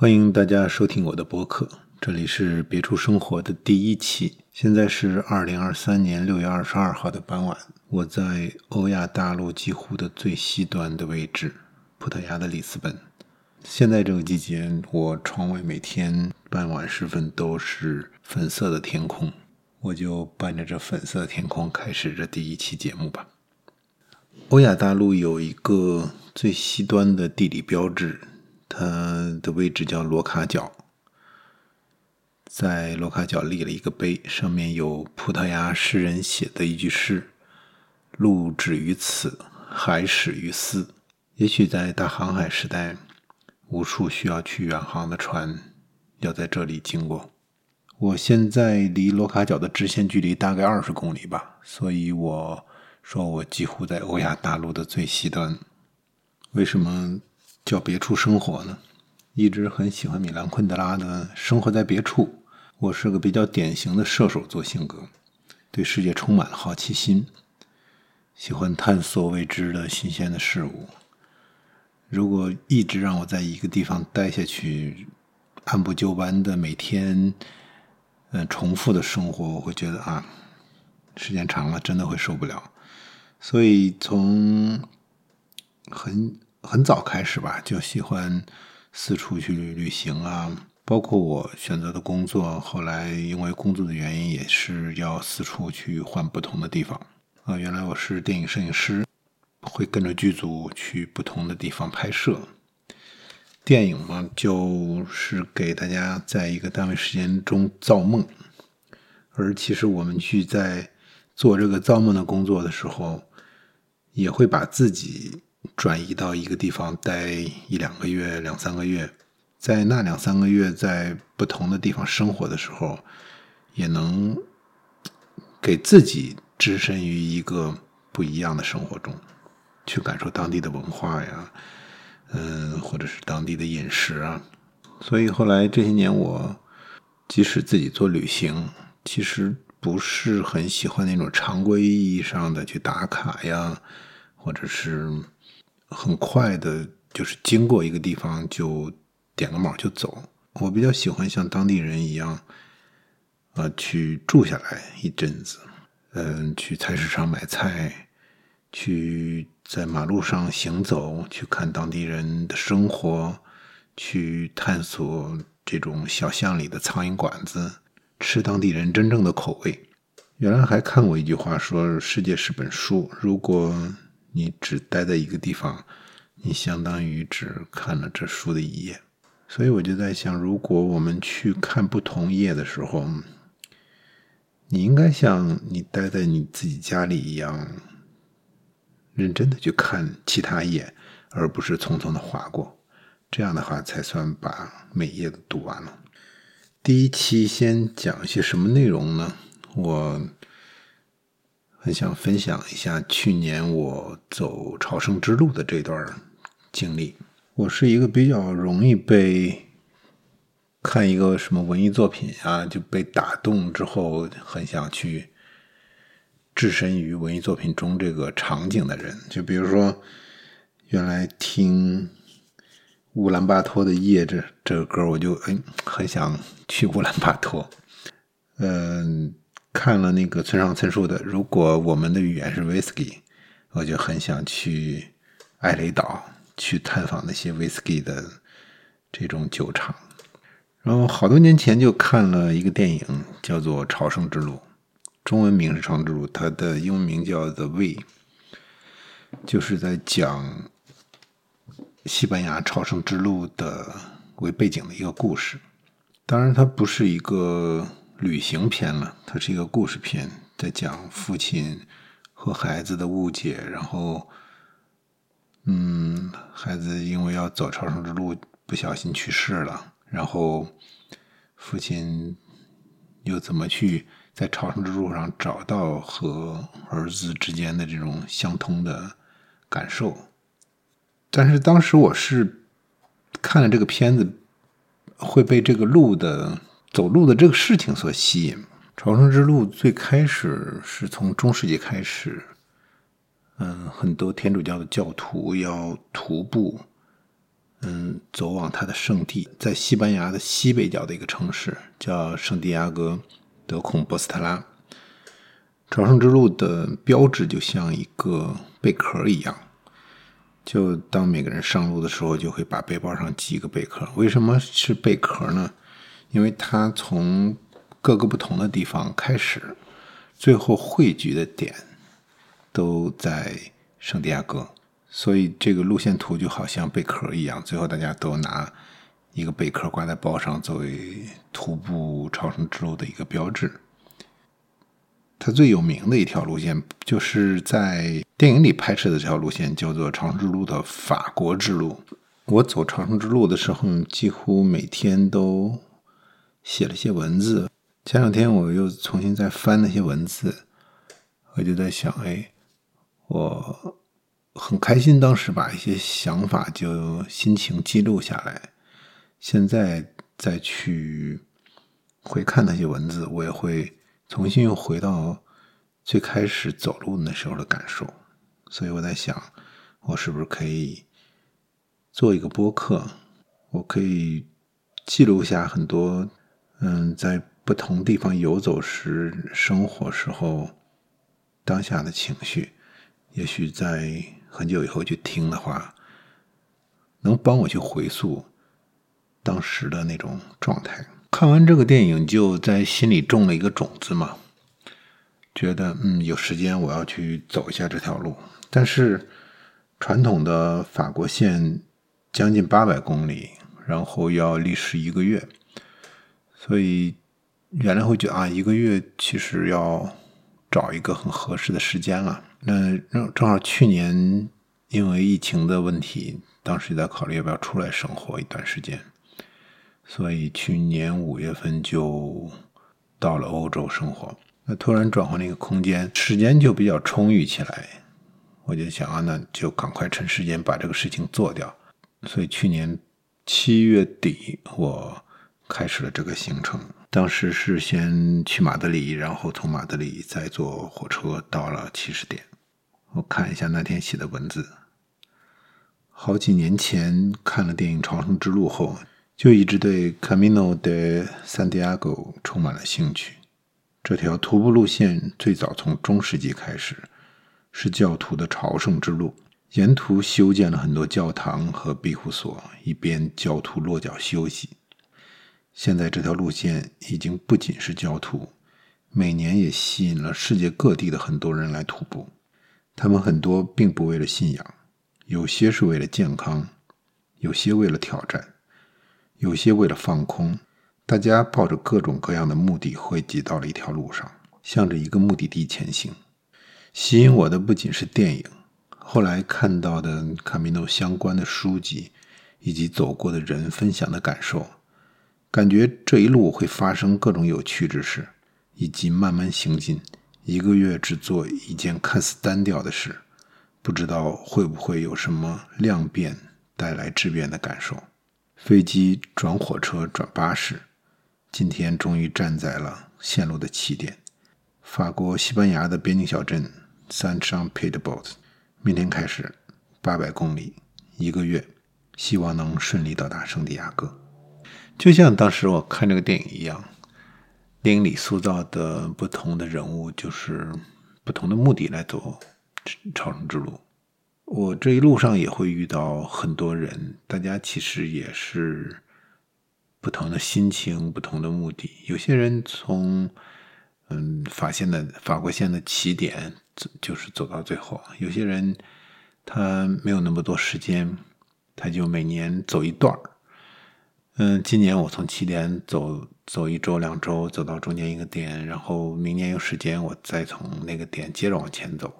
欢迎大家收听我的播客，这里是别处生活的第一期。现在是二零二三年六月二十二号的傍晚，我在欧亚大陆几乎的最西端的位置——葡萄牙的里斯本。现在这个季节，我窗外每天傍晚时分都是粉色的天空，我就伴着这粉色的天空开始这第一期节目吧。欧亚大陆有一个最西端的地理标志。它的位置叫罗卡角，在罗卡角立了一个碑，上面有葡萄牙诗人写的一句诗：“路止于此，海始于斯。”也许在大航海时代，无数需要去远航的船要在这里经过。我现在离罗卡角的直线距离大概二十公里吧，所以我说我几乎在欧亚大陆的最西端。为什么？叫别处生活呢，一直很喜欢米兰昆德拉的《生活在别处》。我是个比较典型的射手座性格，对世界充满了好奇心，喜欢探索未知的新鲜的事物。如果一直让我在一个地方待下去，按部就班的每天，嗯，重复的生活，我会觉得啊，时间长了真的会受不了。所以从很。很早开始吧，就喜欢四处去旅行啊。包括我选择的工作，后来因为工作的原因，也是要四处去换不同的地方啊。原来我是电影摄影师，会跟着剧组去不同的地方拍摄。电影嘛，就是给大家在一个单位时间中造梦，而其实我们去在做这个造梦的工作的时候，也会把自己。转移到一个地方待一两个月、两三个月，在那两三个月在不同的地方生活的时候，也能给自己置身于一个不一样的生活中，去感受当地的文化呀，嗯，或者是当地的饮食啊。所以后来这些年，我即使自己做旅行，其实不是很喜欢那种常规意义上的去打卡呀，或者是。很快的，就是经过一个地方就点个卯就走。我比较喜欢像当地人一样，呃，去住下来一阵子，嗯，去菜市场买菜，去在马路上行走，去看当地人的生活，去探索这种小巷里的苍蝇馆子，吃当地人真正的口味。原来还看过一句话说：“世界是本书，如果……”你只待在一个地方，你相当于只看了这书的一页。所以我就在想，如果我们去看不同页的时候，你应该像你待在你自己家里一样，认真的去看其他页，而不是匆匆的划过。这样的话，才算把每页都读完了。第一期先讲一些什么内容呢？我。很想分享一下去年我走朝圣之路的这段经历。我是一个比较容易被看一个什么文艺作品啊就被打动之后，很想去置身于文艺作品中这个场景的人。就比如说，原来听乌兰巴托的夜这这个歌，我就哎很想去乌兰巴托。嗯。看了那个村上春树的《如果我们的语言是 whisky》，我就很想去艾雷岛去探访那些 whisky 的这种酒厂。然后好多年前就看了一个电影，叫做《朝圣之路》，中文名是《朝圣之路》，它的英文名叫《The Way》，就是在讲西班牙朝圣之路的为背景的一个故事。当然，它不是一个。旅行片了，它是一个故事片，在讲父亲和孩子的误解，然后，嗯，孩子因为要走朝圣之路，不小心去世了，然后父亲又怎么去在朝圣之路上找到和儿子之间的这种相通的感受？但是当时我是看了这个片子，会被这个路的。走路的这个事情所吸引，朝圣之路最开始是从中世纪开始，嗯，很多天主教的教徒要徒步，嗯，走往他的圣地，在西班牙的西北角的一个城市叫圣地亚哥德孔波斯特拉。朝圣之路的标志就像一个贝壳一样，就当每个人上路的时候，就会把背包上系一个贝壳。为什么是贝壳呢？因为它从各个不同的地方开始，最后汇聚的点都在圣地亚哥。所以这个路线图就好像贝壳一样，最后大家都拿一个贝壳挂在包上，作为徒步朝圣之路的一个标志。它最有名的一条路线，就是在电影里拍摄的这条路线，叫做朝圣之路的法国之路。我走朝圣之路的时候，几乎每天都写了些文字。前两天我又重新再翻那些文字，我就在想，哎，我。很开心，当时把一些想法就心情记录下来。现在再去回看那些文字，我也会重新又回到最开始走路那时候的感受。所以我在想，我是不是可以做一个播客？我可以记录下很多，嗯，在不同地方游走时、生活时候当下的情绪。也许在。很久以后去听的话，能帮我去回溯当时的那种状态。看完这个电影，就在心里种了一个种子嘛，觉得嗯，有时间我要去走一下这条路。但是传统的法国线将近八百公里，然后要历时一个月，所以原来会觉得啊，一个月其实要找一个很合适的时间了。那正正好去年因为疫情的问题，当时也在考虑要不要出来生活一段时间，所以去年五月份就到了欧洲生活。那突然转换了一个空间，时间就比较充裕起来，我就想啊，那就赶快趁时间把这个事情做掉。所以去年七月底我开始了这个行程。当时是先去马德里，然后从马德里再坐火车到了起始点。我看一下那天写的文字。好几年前看了电影《朝圣之路》后，就一直对 Camino de Santiago 充满了兴趣。这条徒步路线最早从中世纪开始，是教徒的朝圣之路。沿途修建了很多教堂和庇护所，以便教徒落脚休息。现在这条路线已经不仅是教徒，每年也吸引了世界各地的很多人来徒步。他们很多并不为了信仰，有些是为了健康，有些为了挑战，有些为了放空。大家抱着各种各样的目的汇集到了一条路上，向着一个目的地前行。吸引我的不仅是电影，后来看到的卡米诺相关的书籍，以及走过的人分享的感受，感觉这一路会发生各种有趣之事，以及慢慢行进。一个月只做一件看似单调的事，不知道会不会有什么量变带来质变的感受。飞机转火车转巴士，今天终于站在了线路的起点——法国西班牙的边境小镇 San Jean Pied de b o t 明天开始，八百公里，一个月，希望能顺利到达圣地亚哥。就像当时我看这个电影一样。电影里塑造的不同的人物，就是不同的目的来走朝圣之路。我这一路上也会遇到很多人，大家其实也是不同的心情、不同的目的。有些人从嗯法线的法国线的起点，就是走到最后；有些人他没有那么多时间，他就每年走一段儿。嗯，今年我从起点走走一周两周，走到中间一个点，然后明年有时间我再从那个点接着往前走。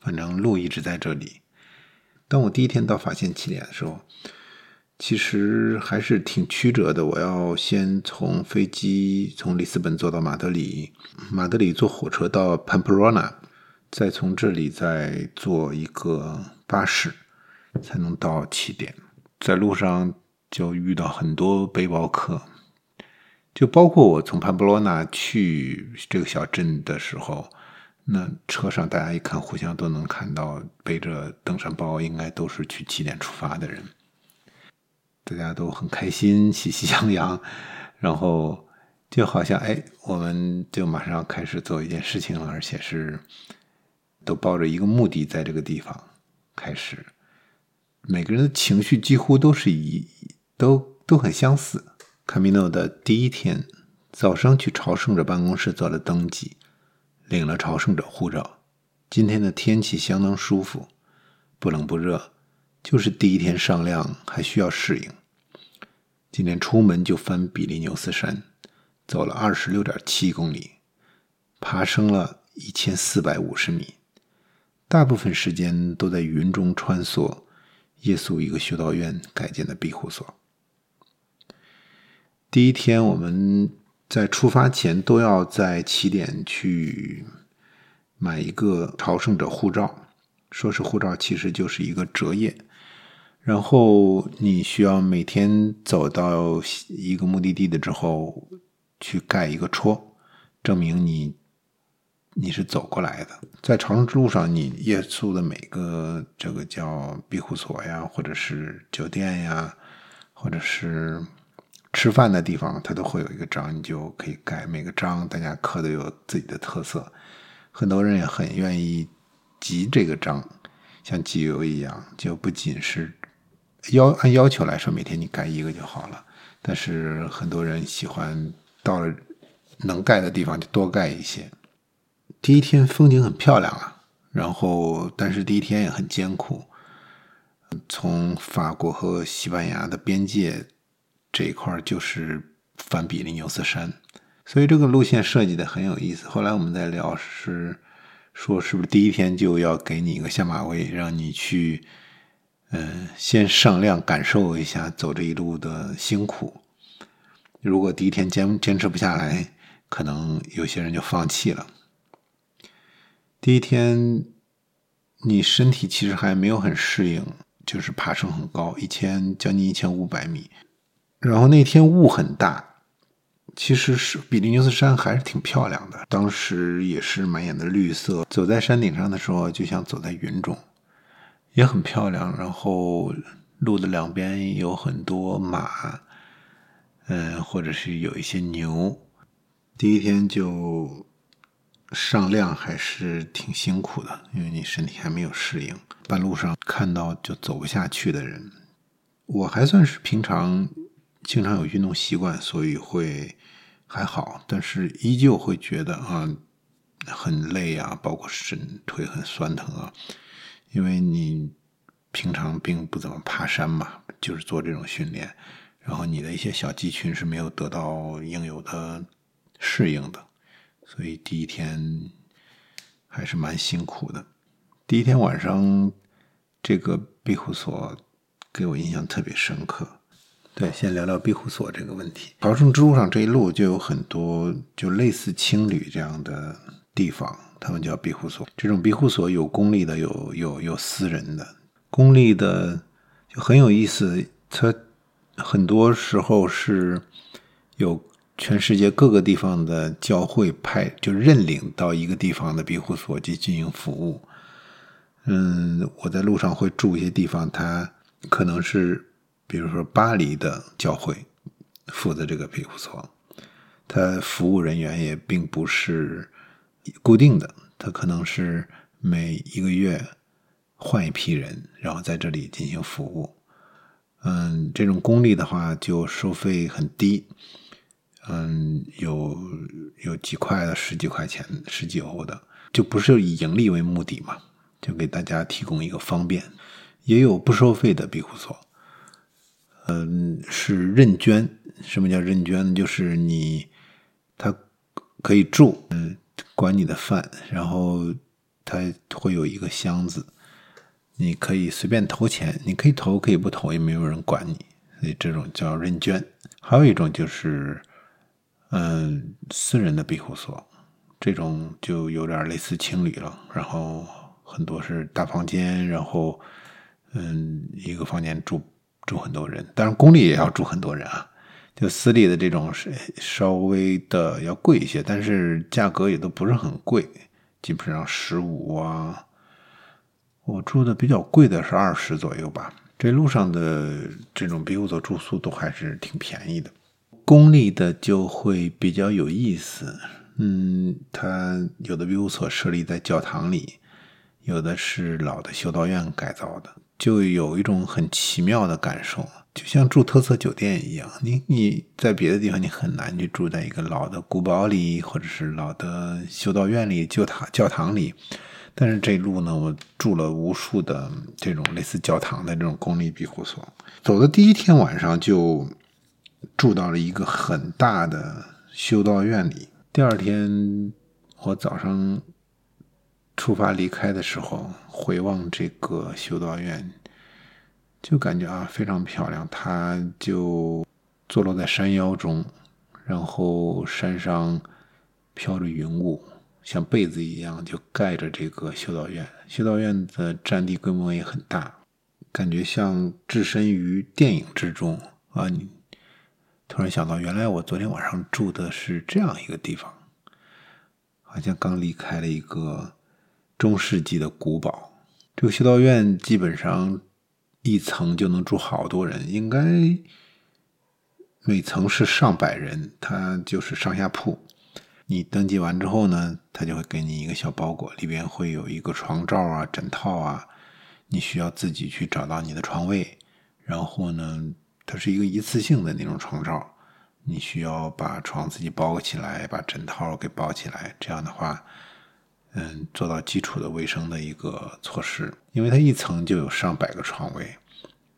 反正路一直在这里。当我第一天到法线起点的时候，其实还是挺曲折的。我要先从飞机从里斯本坐到马德里，马德里坐火车到 Pamplona，再从这里再坐一个巴士，才能到起点。在路上。就遇到很多背包客，就包括我从潘布罗纳去这个小镇的时候，那车上大家一看，互相都能看到背着登山包，应该都是去起点出发的人。大家都很开心，喜气洋洋，然后就好像哎，我们就马上要开始做一件事情了，而且是都抱着一个目的在这个地方开始。每个人的情绪几乎都是一都都很相似。卡米诺的第一天早上去朝圣者办公室做了登记，领了朝圣者护照。今天的天气相当舒服，不冷不热，就是第一天上量还需要适应。今天出门就翻比利牛斯山，走了二十六点七公里，爬升了一千四百五十米，大部分时间都在云中穿梭。耶稣一个修道院改建的庇护所。第一天，我们在出发前都要在起点去买一个朝圣者护照，说是护照，其实就是一个折页。然后你需要每天走到一个目的地的之后，去盖一个戳，证明你。你是走过来的，在朝圣之路上，你夜宿的每个这个叫庇护所呀，或者是酒店呀，或者是吃饭的地方，它都会有一个章，你就可以盖每个章，大家刻的有自己的特色。很多人也很愿意集这个章，像集邮一样，就不仅是要按要求来说，每天你盖一个就好了。但是很多人喜欢到了能盖的地方就多盖一些。第一天风景很漂亮啊，然后但是第一天也很艰苦。从法国和西班牙的边界这一块就是翻比利牛斯山，所以这个路线设计的很有意思。后来我们在聊是说是不是第一天就要给你一个下马威，让你去嗯先上量感受一下走这一路的辛苦。如果第一天坚坚持不下来，可能有些人就放弃了。第一天，你身体其实还没有很适应，就是爬升很高，一千将近一千五百米。然后那天雾很大，其实是比利牛斯山还是挺漂亮的，当时也是满眼的绿色。走在山顶上的时候，就像走在云中，也很漂亮。然后路的两边有很多马，嗯，或者是有一些牛。第一天就。上量还是挺辛苦的，因为你身体还没有适应。半路上看到就走不下去的人，我还算是平常经常有运动习惯，所以会还好，但是依旧会觉得啊很累啊，包括身腿很酸疼啊，因为你平常并不怎么爬山嘛，就是做这种训练，然后你的一些小肌群是没有得到应有的适应的。所以第一天还是蛮辛苦的。第一天晚上，这个庇护所给我印象特别深刻。对，先聊聊庇护所这个问题。朝圣之路上这一路就有很多就类似青旅这样的地方，他们叫庇护所。这种庇护所有公立的，有有有私人的。公立的就很有意思，它很多时候是有。全世界各个地方的教会派就认领到一个地方的庇护所去进行服务。嗯，我在路上会住一些地方，它可能是比如说巴黎的教会负责这个庇护所，它服务人员也并不是固定的，它可能是每一个月换一批人，然后在这里进行服务。嗯，这种公立的话就收费很低。嗯，有有几块的，十几块钱，十几欧的，就不是以盈利为目的嘛，就给大家提供一个方便。也有不收费的庇护所，嗯，是认捐。什么叫认捐呢？就是你他可以住，嗯，管你的饭，然后他会有一个箱子，你可以随便投钱，你可以投，可以不投，也没有人管你。所以这种叫认捐。还有一种就是。嗯，私人的庇护所，这种就有点类似青旅了。然后很多是大房间，然后嗯，一个房间住住很多人。当然，公立也要住很多人啊。就私立的这种是稍微的要贵一些，但是价格也都不是很贵，基本上十五啊。我住的比较贵的是二十左右吧。这路上的这种庇护所住宿都还是挺便宜的。公立的就会比较有意思，嗯，它有的庇护所设立在教堂里，有的是老的修道院改造的，就有一种很奇妙的感受。就像住特色酒店一样，你你在别的地方你很难去住在一个老的古堡里，或者是老的修道院里、教堂教堂里。但是这路呢，我住了无数的这种类似教堂的这种公立庇护所。走的第一天晚上就住到了一个很大的修道院里。第二天我早上出发离开的时候，回望这个修道院。就感觉啊非常漂亮，它就坐落在山腰中，然后山上飘着云雾，像被子一样就盖着这个修道院。修道院的占地规模也很大，感觉像置身于电影之中啊！你突然想到，原来我昨天晚上住的是这样一个地方，好像刚离开了一个中世纪的古堡。这个修道院基本上。一层就能住好多人，应该每层是上百人，它就是上下铺。你登记完之后呢，他就会给你一个小包裹，里边会有一个床罩啊、枕套啊，你需要自己去找到你的床位。然后呢，它是一个一次性的那种床罩，你需要把床自己包起来，把枕套给包起来。这样的话。嗯，做到基础的卫生的一个措施，因为它一层就有上百个床位，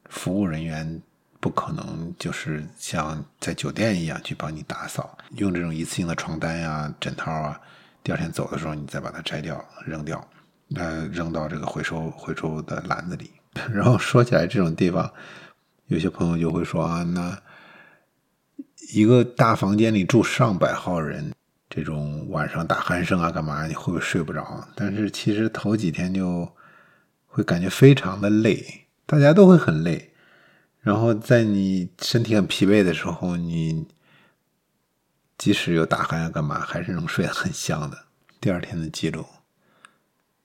服务人员不可能就是像在酒店一样去帮你打扫，用这种一次性的床单呀、枕套啊，第二天走的时候你再把它摘掉扔掉，呃，扔到这个回收回收的篮子里。然后说起来这种地方，有些朋友就会说啊，那一个大房间里住上百号人。这种晚上打鼾声啊，干嘛？你会不会睡不着？但是其实头几天就会感觉非常的累，大家都会很累。然后在你身体很疲惫的时候，你即使有打鼾啊，干嘛，还是能睡得很香的。第二天的记录：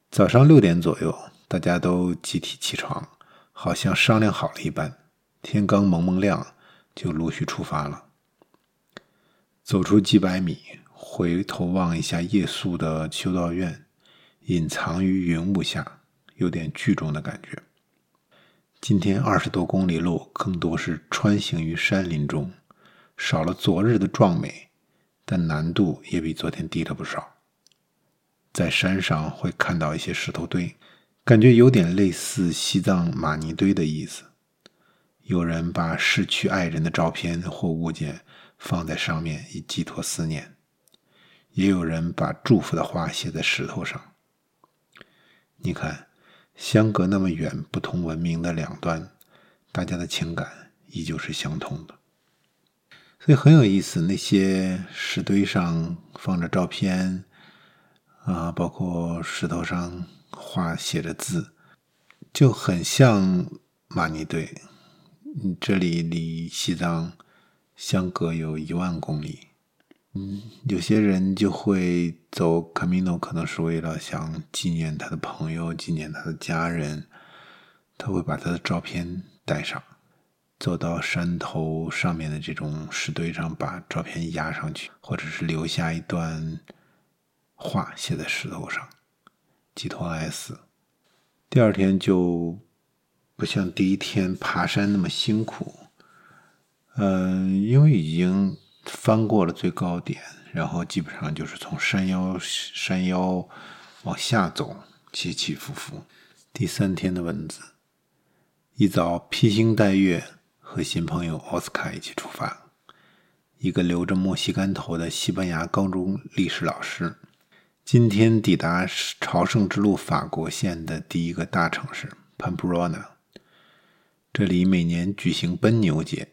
早上六点左右，大家都集体起床，好像商量好了一般。天刚蒙蒙亮，就陆续出发了。走出几百米。回头望一下夜宿的修道院，隐藏于云雾下，有点剧中的感觉。今天二十多公里路，更多是穿行于山林中，少了昨日的壮美，但难度也比昨天低了不少。在山上会看到一些石头堆，感觉有点类似西藏玛尼堆的意思。有人把逝去爱人的照片或物件放在上面，以寄托思念。也有人把祝福的话写在石头上。你看，相隔那么远，不同文明的两端，大家的情感依旧是相通的，所以很有意思。那些石堆上放着照片，啊，包括石头上画写着字，就很像玛尼堆。这里离西藏相隔有一万公里。嗯，有些人就会走卡米诺，可能是为了想纪念他的朋友，纪念他的家人。他会把他的照片带上，走到山头上面的这种石堆上，把照片压上去，或者是留下一段话写在石头上，寄托哀思。第二天就不像第一天爬山那么辛苦，嗯，因为已经。翻过了最高点，然后基本上就是从山腰山腰往下走，起起伏伏。第三天的文字，一早披星戴月和新朋友奥斯卡一起出发，一个留着墨西干头的西班牙高中历史老师，今天抵达朝圣之路法国线的第一个大城市 Pamplona，这里每年举行奔牛节。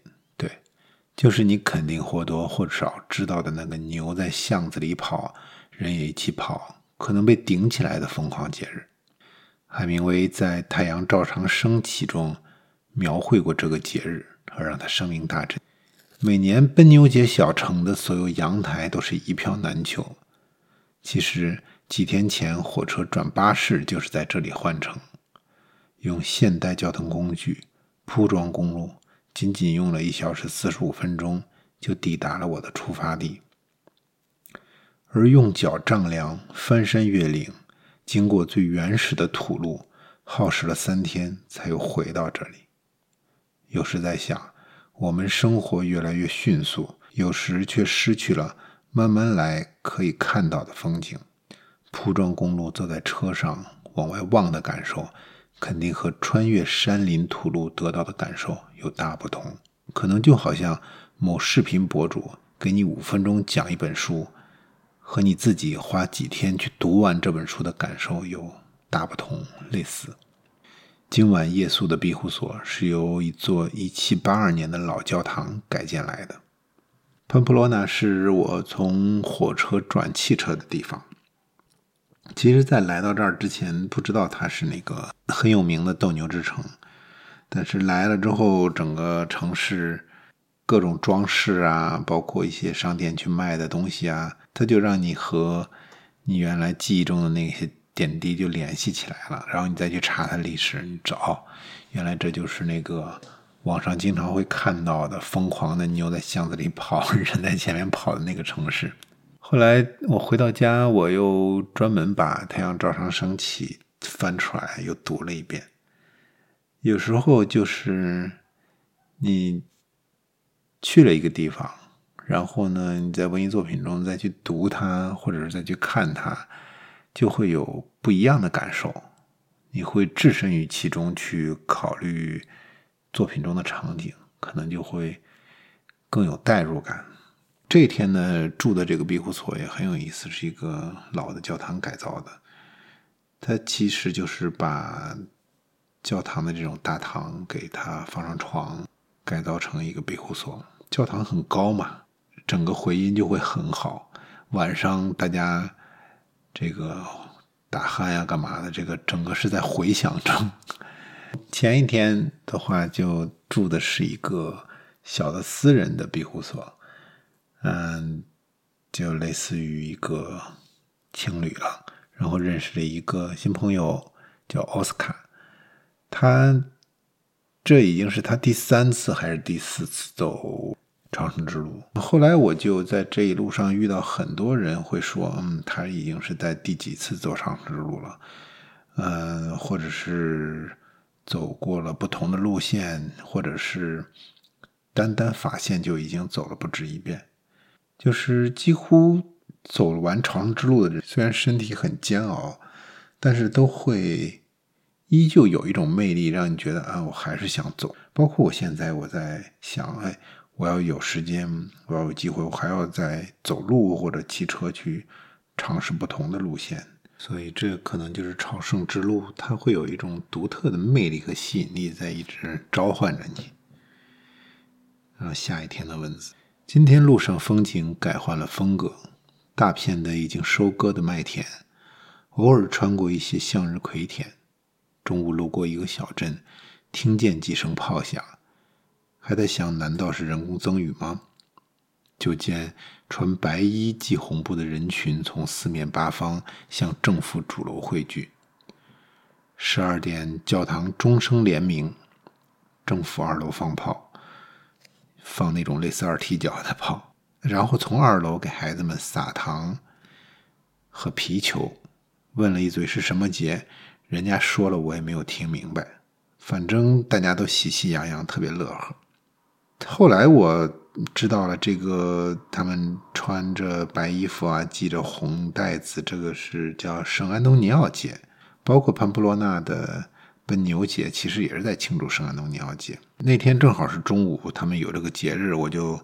就是你肯定或多或少知道的那个牛在巷子里跑，人也一起跑，可能被顶起来的疯狂节日。海明威在《太阳照常升起》中描绘过这个节日，而让他声名大振。每年奔牛节小城的所有阳台都是一票难求。其实几天前火车转巴士就是在这里换乘，用现代交通工具铺装公路仅仅用了一小时四十五分钟就抵达了我的出发地，而用脚丈量翻山越岭，经过最原始的土路，耗时了三天才又回到这里。有时在想，我们生活越来越迅速，有时却失去了慢慢来可以看到的风景。铺装公路坐在车上往外望的感受，肯定和穿越山林土路得到的感受有大不同。可能就好像某视频博主给你五分钟讲一本书，和你自己花几天去读完这本书的感受有大不同，类似。今晚夜宿的庇护所是由一座1782年的老教堂改建来的。潘普罗纳是我从火车转汽车的地方。其实，在来到这儿之前，不知道它是那个很有名的斗牛之城。但是来了之后，整个城市各种装饰啊，包括一些商店去卖的东西啊，它就让你和你原来记忆中的那些点滴就联系起来了。然后你再去查它历史，你找，原来这就是那个网上经常会看到的疯狂的牛在巷子里跑，人在前面跑的那个城市。后来我回到家，我又专门把《太阳照常升起》翻出来又读了一遍。有时候就是你去了一个地方，然后呢，你在文艺作品中再去读它，或者是再去看它，就会有不一样的感受。你会置身于其中去考虑作品中的场景，可能就会更有代入感。这一天呢，住的这个庇护所也很有意思，是一个老的教堂改造的。它其实就是把教堂的这种大堂给他放上床，改造成一个庇护所。教堂很高嘛，整个回音就会很好。晚上大家这个打鼾呀、干嘛的，这个整个是在回响中。前一天的话，就住的是一个小的私人的庇护所。嗯，就类似于一个情侣了，然后认识了一个新朋友，叫奥斯卡。他这已经是他第三次还是第四次走长生之路。后来我就在这一路上遇到很多人，会说，嗯，他已经是在第几次走长生之路了，嗯，或者是走过了不同的路线，或者是单单法线就已经走了不止一遍。就是几乎走完长生之路的人，虽然身体很煎熬，但是都会依旧有一种魅力，让你觉得啊，我还是想走。包括我现在，我在想，哎，我要有时间，我要有机会，我还要再走路或者骑车去尝试不同的路线。所以，这可能就是朝圣之路，它会有一种独特的魅力和吸引力，在一直召唤着你。然后，下一天的文字。今天路上风景改换了风格，大片的已经收割的麦田，偶尔穿过一些向日葵田。中午路过一个小镇，听见几声炮响，还在想：难道是人工增雨吗？就见穿白衣系红布的人群从四面八方向政府主楼汇聚。十二点，教堂钟声连鸣，政府二楼放炮。放那种类似二踢脚的炮，然后从二楼给孩子们撒糖和皮球。问了一嘴是什么节，人家说了我也没有听明白。反正大家都喜气洋洋，特别乐呵。后来我知道了，这个他们穿着白衣服啊，系着红带子，这个是叫圣安东尼奥节，包括潘普洛纳的。奔牛节其实也是在庆祝圣安东尼奥节。那天正好是中午，他们有这个节日，我就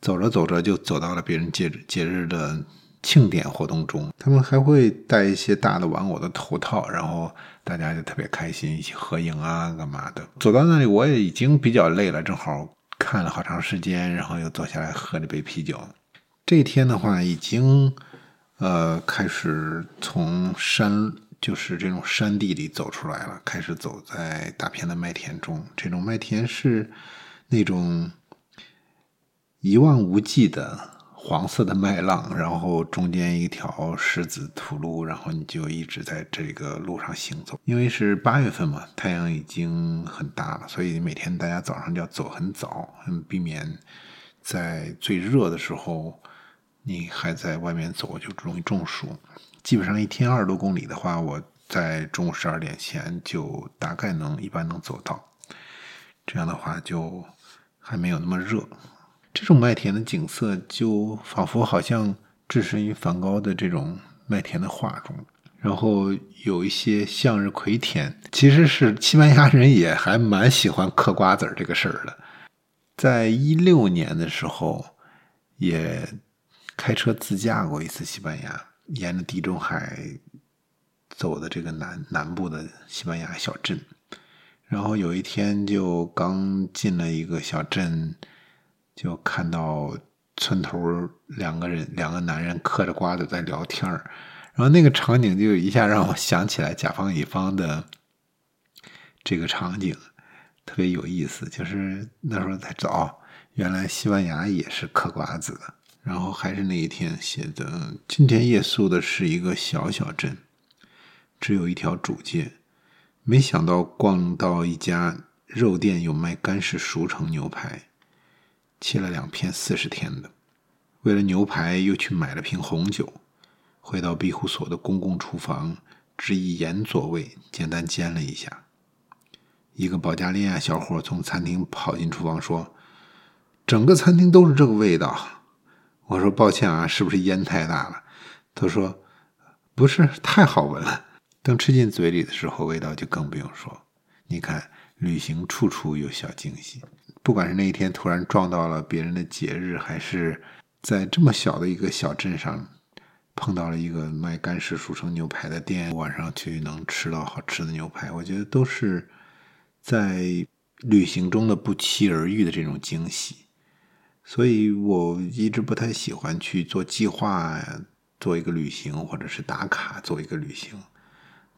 走着走着就走到了别人节节日的庆典活动中。他们还会戴一些大的玩偶的头套，然后大家就特别开心，一起合影啊，干嘛的。走到那里，我也已经比较累了，正好看了好长时间，然后又坐下来喝了杯啤酒。这天的话，已经呃开始从山。就是这种山地里走出来了，开始走在大片的麦田中。这种麦田是那种一望无际的黄色的麦浪，然后中间一条石子土路，然后你就一直在这个路上行走。因为是八月份嘛，太阳已经很大了，所以每天大家早上就要走很早，避免在最热的时候你还在外面走就容易中暑。基本上一天二十多公里的话，我在中午十二点前就大概能一般能走到，这样的话就还没有那么热。这种麦田的景色就仿佛好像置身于梵高的这种麦田的画中，然后有一些向日葵田，其实是西班牙人也还蛮喜欢嗑瓜子儿这个事儿的。在一六年的时候，也开车自驾过一次西班牙，沿着地中海走的这个南南部的西班牙小镇，然后有一天就刚进了一个小镇。就看到村头两个人，两个男人嗑着瓜子在聊天然后那个场景就一下让我想起来甲方乙方的这个场景，特别有意思。就是那时候才知道，哦，原来西班牙也是嗑瓜子的。然后还是那一天写的，今天夜宿的是一个小小镇，只有一条主街。没想到逛到一家肉店，有卖干式熟成牛排。切了两片四十天的，为了牛排又去买了瓶红酒，回到庇护所的公共厨房，只以盐佐味，简单煎了一下。一个保加利亚小伙从餐厅跑进厨房说：“整个餐厅都是这个味道。”我说：“抱歉啊，是不是烟太大了？”他说：“不是，太好闻了。”等吃进嘴里的时候，味道就更不用说。你看，旅行处处有小惊喜。不管是那一天突然撞到了别人的节日，还是在这么小的一个小镇上碰到了一个卖干式熟成牛排的店，晚上去能吃到好吃的牛排，我觉得都是在旅行中的不期而遇的这种惊喜。所以我一直不太喜欢去做计划，做一个旅行，或者是打卡做一个旅行。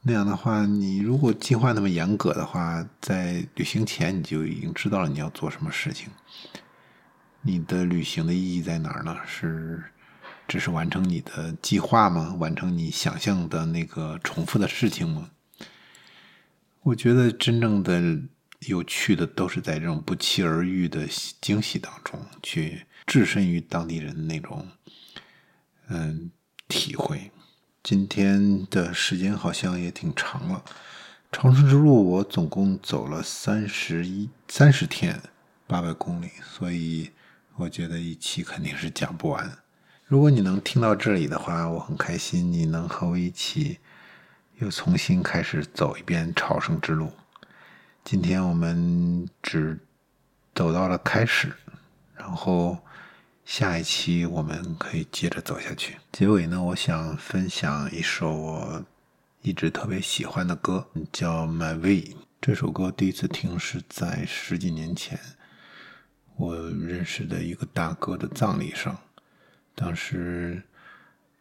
那样的话，你如果计划那么严格的话，在旅行前你就已经知道了你要做什么事情。你的旅行的意义在哪儿呢？是只是完成你的计划吗？完成你想象的那个重复的事情吗？我觉得真正的有趣的都是在这种不期而遇的惊喜当中，去置身于当地人那种嗯体会。今天的时间好像也挺长了，长春之路我总共走了三十一三十天，八百公里，所以我觉得一期肯定是讲不完。如果你能听到这里的话，我很开心，你能和我一起又重新开始走一遍朝圣之路。今天我们只走到了开始，然后。下一期我们可以接着走下去。结尾呢，我想分享一首我一直特别喜欢的歌，叫《My Way》。这首歌第一次听是在十几年前，我认识的一个大哥的葬礼上。当时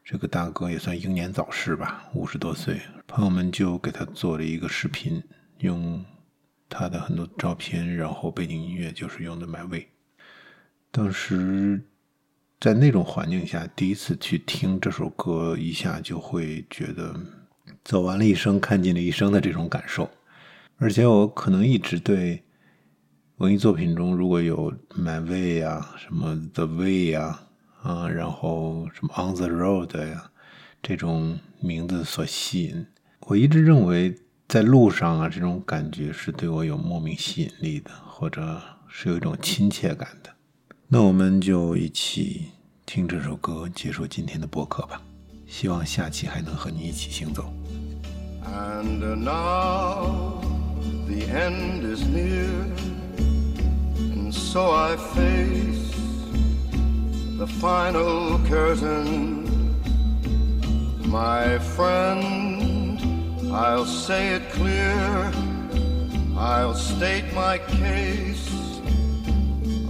这个大哥也算英年早逝吧，五十多岁，朋友们就给他做了一个视频，用他的很多照片，然后背景音乐就是用的《My Way》。当时。在那种环境下，第一次去听这首歌，一下就会觉得走完了一生，看尽了一生的这种感受。而且我可能一直对文艺作品中如果有《My Way》啊、什么《The Way》啊、啊，然后什么《On the Road》呀这种名字所吸引。我一直认为在路上啊，这种感觉是对我有莫名吸引力的，或者是有一种亲切感的。那我们就一起听这首歌，结束今天的播客吧。希望下期还能和你一起行走。And now the end is near, and so I face the final curtain. My friend, I'll say it clear, I'll state my case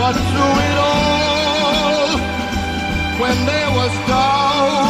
But through it all, when there was doubt,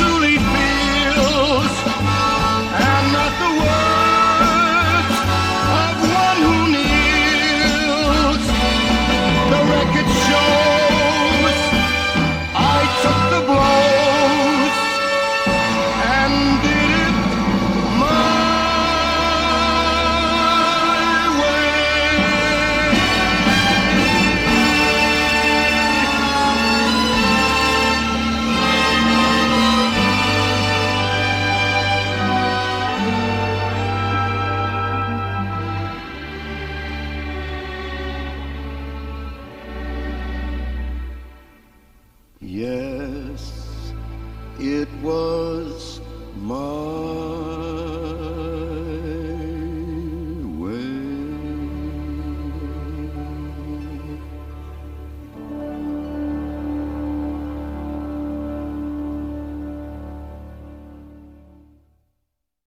truly feels,